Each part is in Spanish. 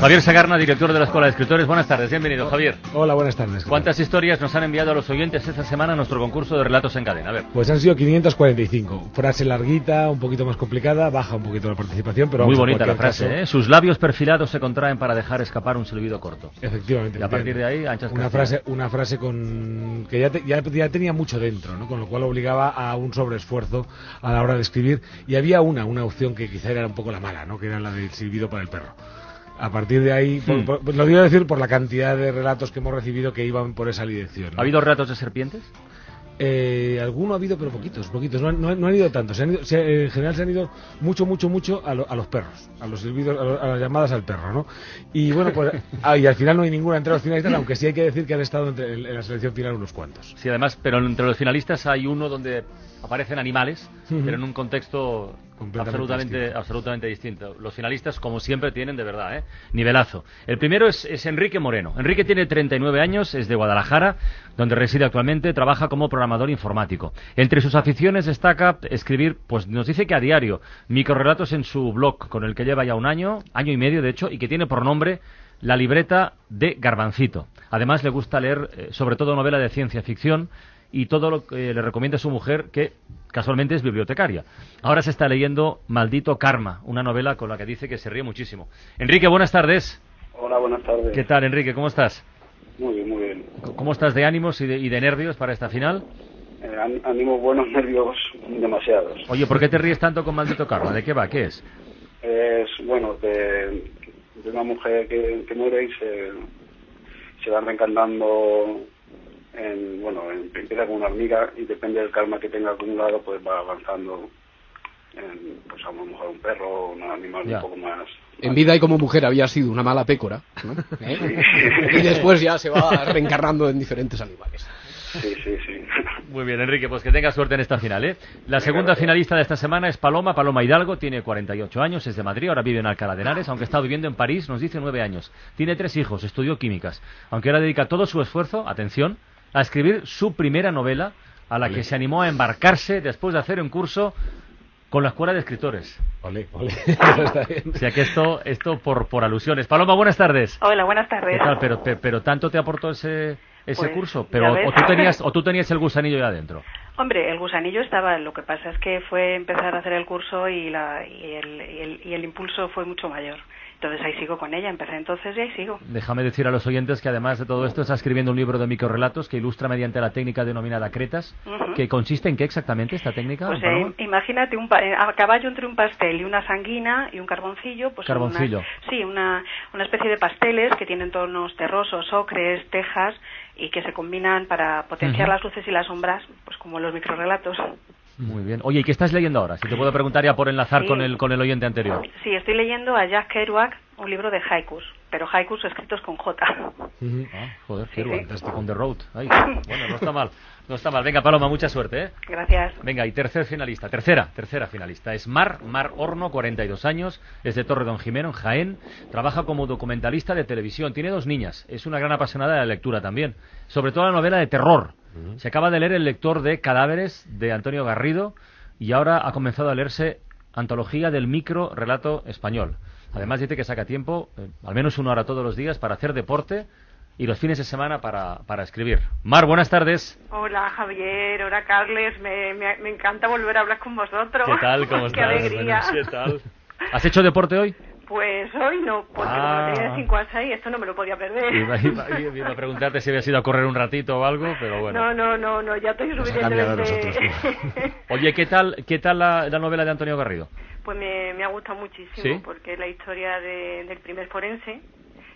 Javier Sagarna, director de la Escuela de Escritores. Buenas tardes, bienvenido, Javier. Hola, buenas tardes. ¿Cuántas historias nos han enviado a los oyentes esta semana a nuestro concurso de relatos en cadena? A ver. Pues han sido 545. Frase larguita, un poquito más complicada, baja un poquito la participación, pero Muy bonita la frase, ¿eh? Sus labios perfilados se contraen para dejar escapar un silbido corto. Efectivamente. Y a partir de ahí, anchas una frase, una frase con que ya, ya, ya, tenía mucho dentro, ¿no? Con lo cual obligaba a un sobreesfuerzo a la hora de escribir. Y había una, una opción que quizá era un poco la mala, ¿no? Que era la del silbido para el perro a partir de ahí, hmm. lo digo decir por la cantidad de relatos que hemos recibido que iban por esa dirección. ¿Ha habido relatos de serpientes? Eh, alguno ha habido, pero poquitos, poquitos. No, no, han ido tantos. en general se han ido mucho, mucho, mucho a, los perros, a los silbidos, a, las llamadas al perro, ¿no? Y bueno, pues ah, y al final no hay ninguna entre los finalistas, aunque sí hay que decir que han estado en, la selección final unos cuantos. Sí, además, pero entre los finalistas hay uno donde aparecen animales, pero en un contexto absolutamente distinto. absolutamente distinto. Los finalistas, como siempre, tienen de verdad, ¿eh? nivelazo. El primero es, es, Enrique Moreno. Enrique tiene 39 años, es de Guadalajara, donde reside actualmente, trabaja como programador informático. Entre sus aficiones destaca escribir, pues nos dice que a diario, microrelatos en su blog, con el que lleva ya un año, año y medio de hecho, y que tiene por nombre la libreta de Garbancito. Además le gusta leer eh, sobre todo novela de ciencia ficción y todo lo que le recomienda a su mujer, que casualmente es bibliotecaria. Ahora se está leyendo Maldito Karma, una novela con la que dice que se ríe muchísimo. Enrique, buenas tardes. Hola, buenas tardes. ¿Qué tal, Enrique? ¿Cómo estás? Muy bien, muy bien. ¿Cómo estás de ánimos y de, nervios para esta final? Eh, ánimos buenos, nervios demasiados. Oye, ¿por qué te ríes tanto con Maldito Karma? ¿De qué va? ¿Qué es? Es, bueno, de, una mujer que, muere y se, se va reencarnando en, bueno, empieza con una hormiga y depende del karma que tenga acumulado, pues va avanzando en, pues a lo mejor un perro o un animal un poco más... En vida y como mujer había sido una mala pécora, ¿Eh? y después ya se va reencarnando en diferentes animales. Sí, sí, sí. Muy bien, Enrique, pues que tenga suerte en esta final, ¿eh? La segunda finalista de esta semana es Paloma, Paloma Hidalgo, tiene 48 años, es de Madrid, ahora vive en Alcalá de Henares, aunque está viviendo en París, nos dice 9 años. Tiene tres hijos, estudió químicas, aunque ahora dedica todo su esfuerzo, atención, a escribir su primera novela, a la que se animó a embarcarse después de hacer un curso con la Escuela de Escritores. Ole, ole. o sea que esto, esto por, por alusiones. Paloma, buenas tardes. Hola, buenas tardes. Pero, pero, tanto te aportó ese, ese pues, curso, pero o tú, tenías, o tú tenías el gusanillo ya adentro. Hombre, el gusanillo estaba, lo que pasa es que fue empezar a hacer el curso y, la, y, el, y el impulso fue mucho mayor. Entonces ahí sigo con ella, empecé entonces y ahí sigo. Déjame decir a los oyentes que además de todo esto está escribiendo un libro de microrelatos que ilustra mediante la técnica denominada cretas, que consiste en qué exactamente esta técnica. Pues eh, imagínate un eh, a caballo entre un pastel y una sanguina y un carboncillo, pues carboncillo. sí, una, una especie de pasteles que tienen tonos terrosos, ocres, tejas y que se combinan para potenciar las luces y las sombras, pues como los microrelatos. Muy bien. Oye, ¿y qué estás leyendo ahora? Si te puedo preguntar ya por enlazar con, el, con el oyente anterior. Sí, estoy leyendo a Jack Kerouac, un libro de haikus, pero haikus escritos con J. Ah, joder, Kerouac, con The Road. bueno, no está mal. No está mal. Venga, Paloma, mucha suerte, ¿eh? Gracias. Venga, y tercer finalista, tercera, tercera finalista. Es Mar, Mar Horno, 42 años, es de Torre Don Jimeno, en Jaén. Trabaja como documentalista de televisión. Tiene dos niñas. Es una gran apasionada de la lectura también. Sobre todo la novela de terror. Se acaba de leer El lector de cadáveres de Antonio Garrido y ahora ha comenzado a leerse Antología del micro relato español. Además dice que saca tiempo, eh, al menos una hora todos los días, para hacer deporte y los fines de semana para, para escribir. Mar, buenas tardes. Hola Javier, hola Carles, me, me, encanta volver a hablar con vosotros. ¿Qué tal? ¿Cómo estás? Qué alegría. ¿Qué tal? ¿Has hecho deporte hoy? Pues hoy no, porque ah. tenía 5 a 6 esto no me lo podía perder. Iba, a preguntarte si habías ido a correr un ratito o algo, pero bueno. No, no, no, no ya estoy suficientemente... Oye, ¿qué tal, qué tal la, novela de Antonio Garrido? Pues me, me ha gustado muchísimo, porque es la historia del primer forense.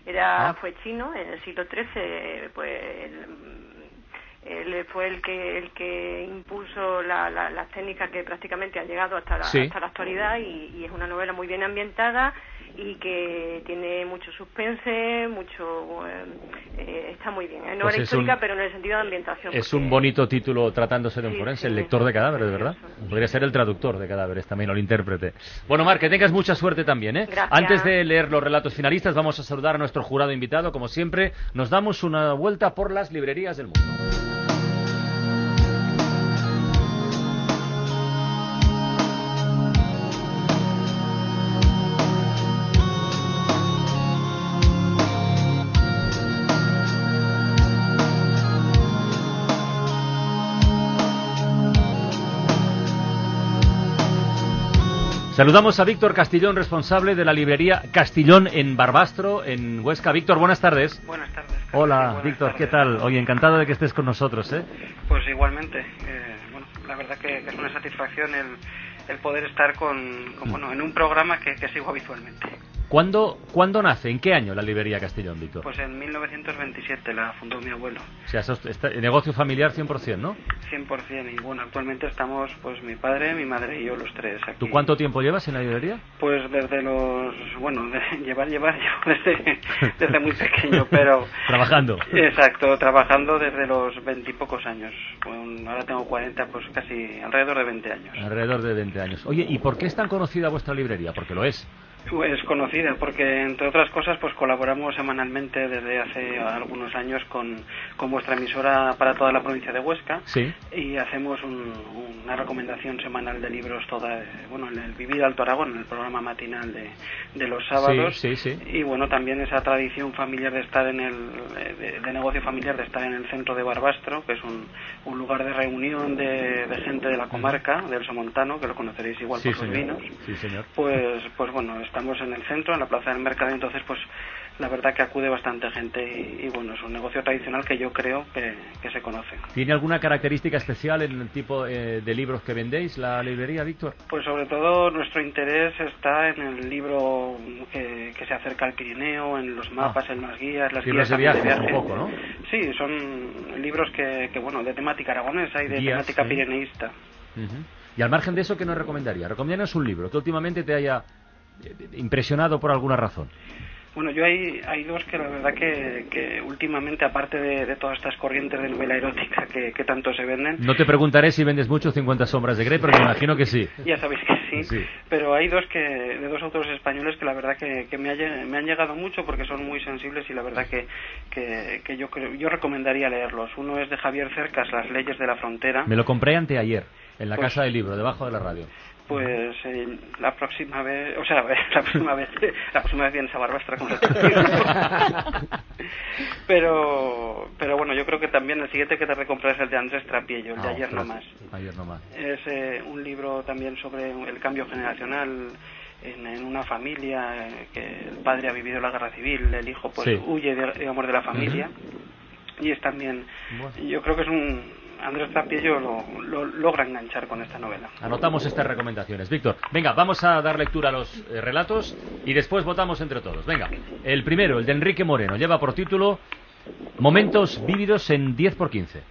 Era, ah. Fue chino, en el siglo XIII, pues él fue el que el que impuso la, las técnicas que prácticamente han llegado hasta la, hasta la actualidad y, y, es una novela muy bien ambientada y que tiene mucho suspense, mucho eh, está muy bien. ¿eh? No pues era histórica, pero en el sentido de ambientación. Es un bonito título tratándose de un forense, el lector de cadáveres, ¿verdad? Podría ser el traductor de cadáveres también, o el intérprete. Bueno, Mar, que tengas mucha suerte también, ¿eh? Antes de leer los relatos finalistas, vamos a saludar a nuestro jurado invitado. Como siempre, nos damos una vuelta por las librerías del mundo. Saludamos a Víctor Castillón, responsable de la librería Castillón en Barbastro, en Huesca. Víctor, buenas tardes. Buenas tardes. Hola, Víctor, ¿qué tal? Oye, encantado de que estés con nosotros, ¿eh? Pues igualmente. Eh, bueno, la verdad que, es una satisfacción el, poder estar con, bueno, en un programa que, que sigo habitualmente. ¿Cuándo, ¿Cuándo nace? ¿En qué año la librería Castellón, Víctor? Pues en 1927 la fundó mi abuelo. O sea, está, negocio familiar 100%, ¿no? 100%. Y bueno, actualmente estamos pues mi padre, mi madre y yo los tres aquí. ¿Tú cuánto tiempo llevas en la librería? Pues desde los... Bueno, de llevar, llevar, desde, desde muy pequeño, pero... trabajando. Exacto, trabajando desde los veintipocos años. ahora tengo 40, pues casi alrededor de 20 años. Alrededor de 20 años. Oye, ¿y por qué es tan conocida vuestra librería? Porque lo es. Es conocida porque, entre otras cosas, pues colaboramos semanalmente desde hace algunos años con, con vuestra emisora para toda la provincia de Huesca sí. y hacemos una recomendación semanal de libros toda, bueno, en el Vivir Alto Aragón, en el programa matinal de, de los sábados. Sí, sí, y bueno, también esa tradición familiar de estar en el, de, negocio familiar, de estar en el centro de Barbastro, que es un, un lugar de reunión de, de, gente de la comarca, del Somontano, que lo conoceréis igual por sus vinos. Señor. Pues, pues bueno, estamos en el centro, en la plaza del mercado, entonces pues la verdad que acude bastante gente y, bueno, es un negocio tradicional que yo creo que, se conoce. ¿Tiene alguna característica especial en el tipo eh, de libros que vendéis, la librería, Víctor? Pues sobre todo nuestro interés está en el libro que, se acerca al Pirineo, en los mapas, ah. en las guías, las guías de viaje, un poco, ¿no? Sí, son libros que, bueno, de temática aragonesa y de temática pirineísta. Y al margen de eso, ¿qué nos recomendaría? Recomendanos un libro que últimamente te haya impresionado por alguna razón? Bueno, yo hay, hay dos que la verdad que, que últimamente, aparte de, todas estas corrientes de novela erótica que, tanto se venden... No te preguntaré si vendes mucho 50 sombras de Grey, pero me imagino que sí. Ya sabéis que sí, pero hay dos que de dos autores españoles que la verdad que, que me, me, han llegado mucho porque son muy sensibles y la verdad que, que, yo, yo recomendaría leerlos. Uno es de Javier Cercas, Las leyes de la frontera. Me lo compré anteayer, en la pues casa del libro, debajo de la radio pues eh, la próxima vez, o sea, la próxima vez, la próxima vez vienes a Barbastra con pero, pero bueno, yo creo que también el siguiente que te recomprar es el de Andrés Trapiello, el de ah, Ayer no más. Ayer no más. Es eh, un libro también sobre el cambio generacional en, una familia eh, que el padre ha vivido la guerra civil, el hijo pues huye, de, digamos, de la familia. Y es también, yo creo que es un, Andrés Trapiello lo, logra enganchar con esta novela. Anotamos estas recomendaciones. Víctor, venga, vamos a dar lectura a los eh, relatos y después votamos entre todos. Venga, el primero, el de Enrique Moreno, lleva por título Momentos vívidos en 10 por 15.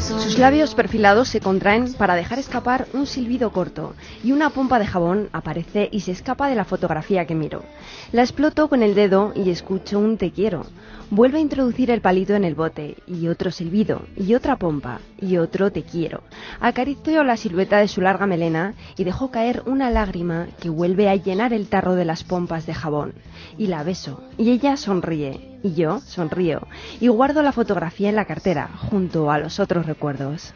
Sus labios perfilados se contraen para dejar escapar un silbido corto y una pompa de jabón aparece y se escapa de la fotografía que miro. La exploto con el dedo y escucho un te quiero. Vuelve a introducir el palito en el bote y otro silbido y otra pompa y otro te quiero. Acaricio la silueta de su larga melena y dejo caer una lágrima que vuelve a llenar el tarro de las pompas de jabón. Y la beso y ella sonríe y yo sonrío y guardo la fotografía en la cartera junto a los otros recuerdos.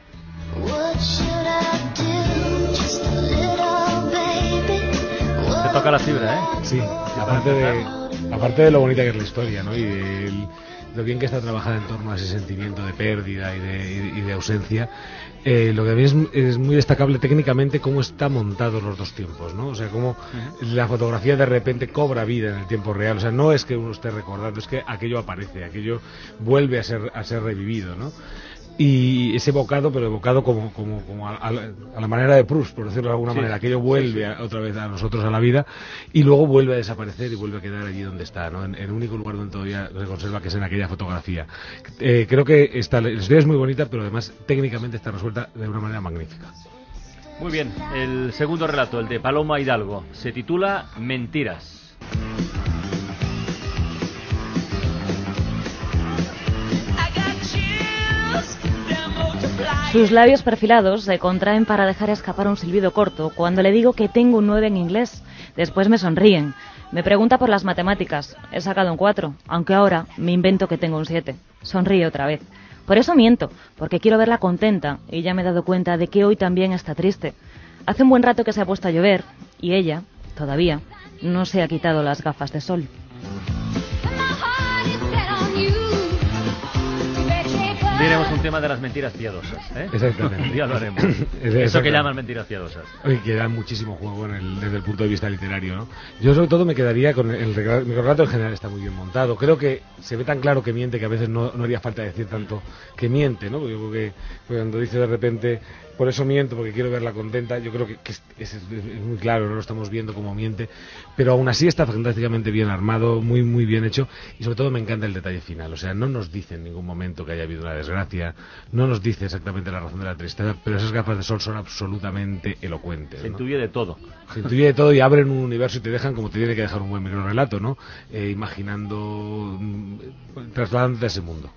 Se toca la fibra, ¿eh? Sí, aparte de, aparte de lo bonita que es la historia, ¿no? Y de lo bien que está trabajada en torno a ese sentimiento de pérdida y de, y de ausencia, eh, lo que a mí es, muy destacable técnicamente cómo está montados los dos tiempos, ¿no? O sea, cómo la fotografía de repente cobra vida en el tiempo real. O sea, no es que uno esté recordando, es que aquello aparece, aquello vuelve a ser, a ser revivido, ¿no? Y es evocado, pero evocado como, como, como a, la manera de Proust, por decirlo de alguna manera. Aquello vuelve otra vez a nosotros a la vida y luego vuelve a desaparecer y vuelve a quedar allí donde está, ¿no? en, el único lugar donde todavía se conserva, que es en aquella fotografía. Eh, creo que esta, la historia es muy bonita, pero además técnicamente está resuelta de una manera magnífica. Muy bien, el segundo relato, el de Paloma Hidalgo, se titula Mentiras. Sus labios perfilados se contraen para dejar escapar un silbido corto cuando le digo que tengo un 9 en inglés. Después me sonríen. Me pregunta por las matemáticas. He sacado un 4, aunque ahora me invento que tengo un 7. Sonríe otra vez. Por eso miento, porque quiero verla contenta y ya me he dado cuenta de que hoy también está triste. Hace un buen rato que se ha puesto a llover y ella, todavía, no se ha quitado las gafas de sol. Diremos un tema de las mentiras piadosas. ¿eh? Exactamente. ya lo haremos. Eso que llaman mentiras piadosas. Oye, que da muchísimo juego desde el punto de vista literario, ¿no? Yo sobre todo me quedaría con el, el relato en general está muy bien montado. Creo que se ve tan claro que miente que a veces no, no haría falta decir tanto que miente, ¿no? Porque yo creo que cuando dice de repente por eso miento, porque quiero verla contenta. Yo creo que, es, muy claro, no lo estamos viendo como miente, pero aún así está fantásticamente bien armado, muy, muy bien hecho, y sobre todo me encanta el detalle final. O sea, no nos dice en ningún momento que haya habido una desgracia, no nos dice exactamente la razón de la tristeza, pero esas gafas de sol son absolutamente elocuentes. Se intuye de todo. Se intuye de todo y abren un universo y te dejan como te tiene que dejar un buen micro relato, ¿no? Eh, imaginando, mm, trasladándote a ese mundo.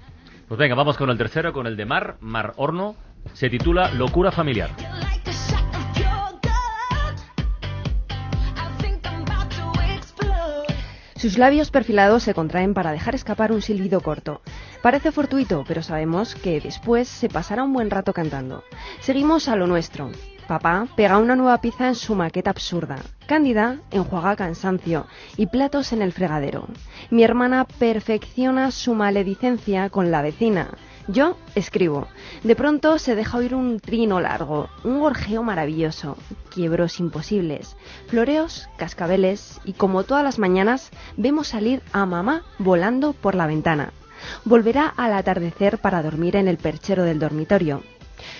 Pues venga, vamos con el tercero, con el de Mar, Mar Horno, se titula Locura familiar. Sus labios perfilados se contraen para dejar escapar un silbido corto. Parece fortuito, pero sabemos que después se pasará un buen rato cantando. Seguimos a lo nuestro. Papá pega una nueva pieza en su maqueta absurda. Cándida enjuaga cansancio y platos en el fregadero. Mi hermana perfecciona su maledicencia con la vecina. Yo escribo. De pronto se deja oír un trino largo, un gorjeo maravilloso, quiebros imposibles, floreos, cascabeles y como todas las mañanas vemos salir a mamá volando por la ventana. Volverá al atardecer para dormir en el perchero del dormitorio.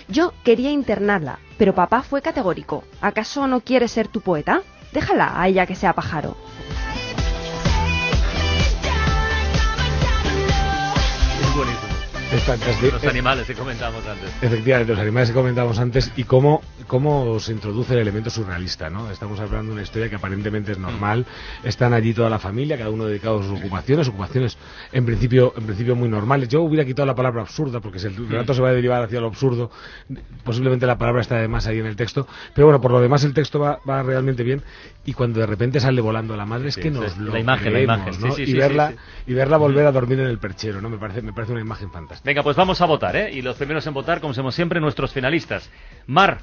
Yo quería internarla, pero papá fue categórico. ¿Acaso no quiere ser tu poeta? Déjala a ella que sea pájaro. Los animales que comentábamos antes. Efectivamente, los animales que comentábamos antes y cómo, cómo se introduce el elemento surrealista, ¿no? Estamos hablando de una historia que aparentemente es normal. Están allí toda la familia, cada uno dedicado a sus ocupaciones, ocupaciones en principio, en principio muy normales. Yo hubiera quitado la palabra absurda, porque si el relato se va a derivar hacia lo absurdo, posiblemente la palabra está además ahí en el texto. Pero bueno, por lo demás el texto va, va realmente bien. Y cuando de repente sale volando la madre, es que nos lo La imagen, la imagen. y, verla, y verla volver a dormir en el perchero, ¿no? Me parece, me parece una imagen fantástica. Venga, pues vamos a votar, ¿eh? Y los primeros en votar, como hacemos siempre, nuestros finalistas. Mar,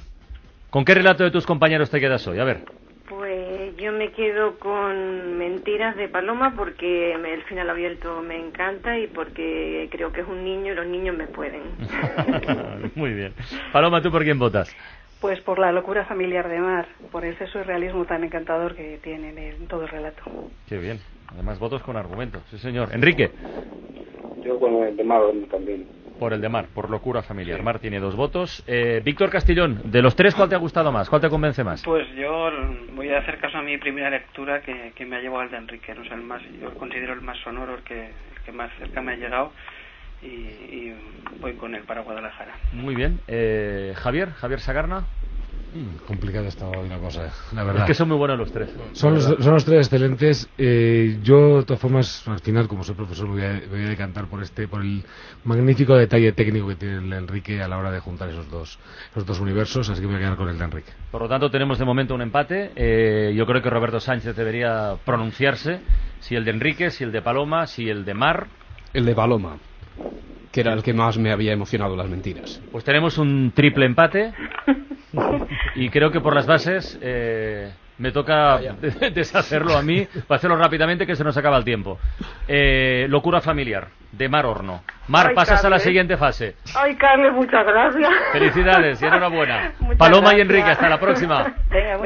¿con qué relato de tus compañeros te quedas hoy? A ver. Pues yo me quedo con Mentiras de Paloma porque el final abierto me encanta y porque creo que es un niño y los niños me pueden. Muy bien. Paloma, ¿tú por quién votas? Pues por la locura familiar de Mar, por ese surrealismo tan encantador que tiene en todo el relato. Qué bien. Además, votos con argumentos. Sí, señor. Enrique. Yo con el de Mar también. Por el de Mar, por locura familiar. Mar tiene dos votos. Eh, Víctor Castillón, de los tres, ¿cuál te ha gustado más? ¿Cuál te convence más? Pues yo voy a hacer caso a mi primera lectura que, me ha llevado al de Enrique. No sé, el más, yo considero el más sonoro, el que, que más cerca me ha llegado. Y, voy con él para Guadalajara. Muy bien. Eh, Javier, Javier Sagarna. Mm, complicada esta una cosa, la verdad. Es que son muy buenos los tres. Son los, son los tres excelentes. Eh, yo, de todas formas, al final, como soy profesor, me voy, a, voy a, decantar por este, por el magnífico detalle técnico que tiene el Enrique a la hora de juntar esos dos, esos dos universos, así que me voy a quedar con el de Enrique. Por lo tanto, tenemos de momento un empate. Eh, yo creo que Roberto Sánchez debería pronunciarse si el de Enrique, si el de Paloma, si el de Mar. El de Paloma que era el que más me había emocionado las mentiras. Pues tenemos un triple empate y creo que por las bases eh, me toca deshacerlo a mí para hacerlo rápidamente que se nos acaba el tiempo. Eh, locura familiar de Mar Horno. Mar, pasas a la siguiente fase. Ay, Carles, muchas gracias. Felicidades y enhorabuena. Paloma y Enrique, hasta la próxima. Venga,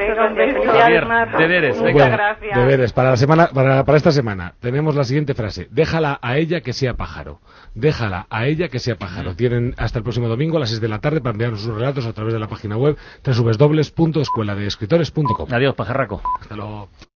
deberes. Muchas gracias. Deberes. Para, la semana, para, para esta semana tenemos la siguiente frase. Déjala a ella que sea pájaro. Déjala a ella que sea pájaro. Tienen hasta el próximo domingo a las 6 de la tarde para enviarnos sus relatos a través de la página web www.escueladeescritores.com. Adiós, pajarraco. Hasta luego.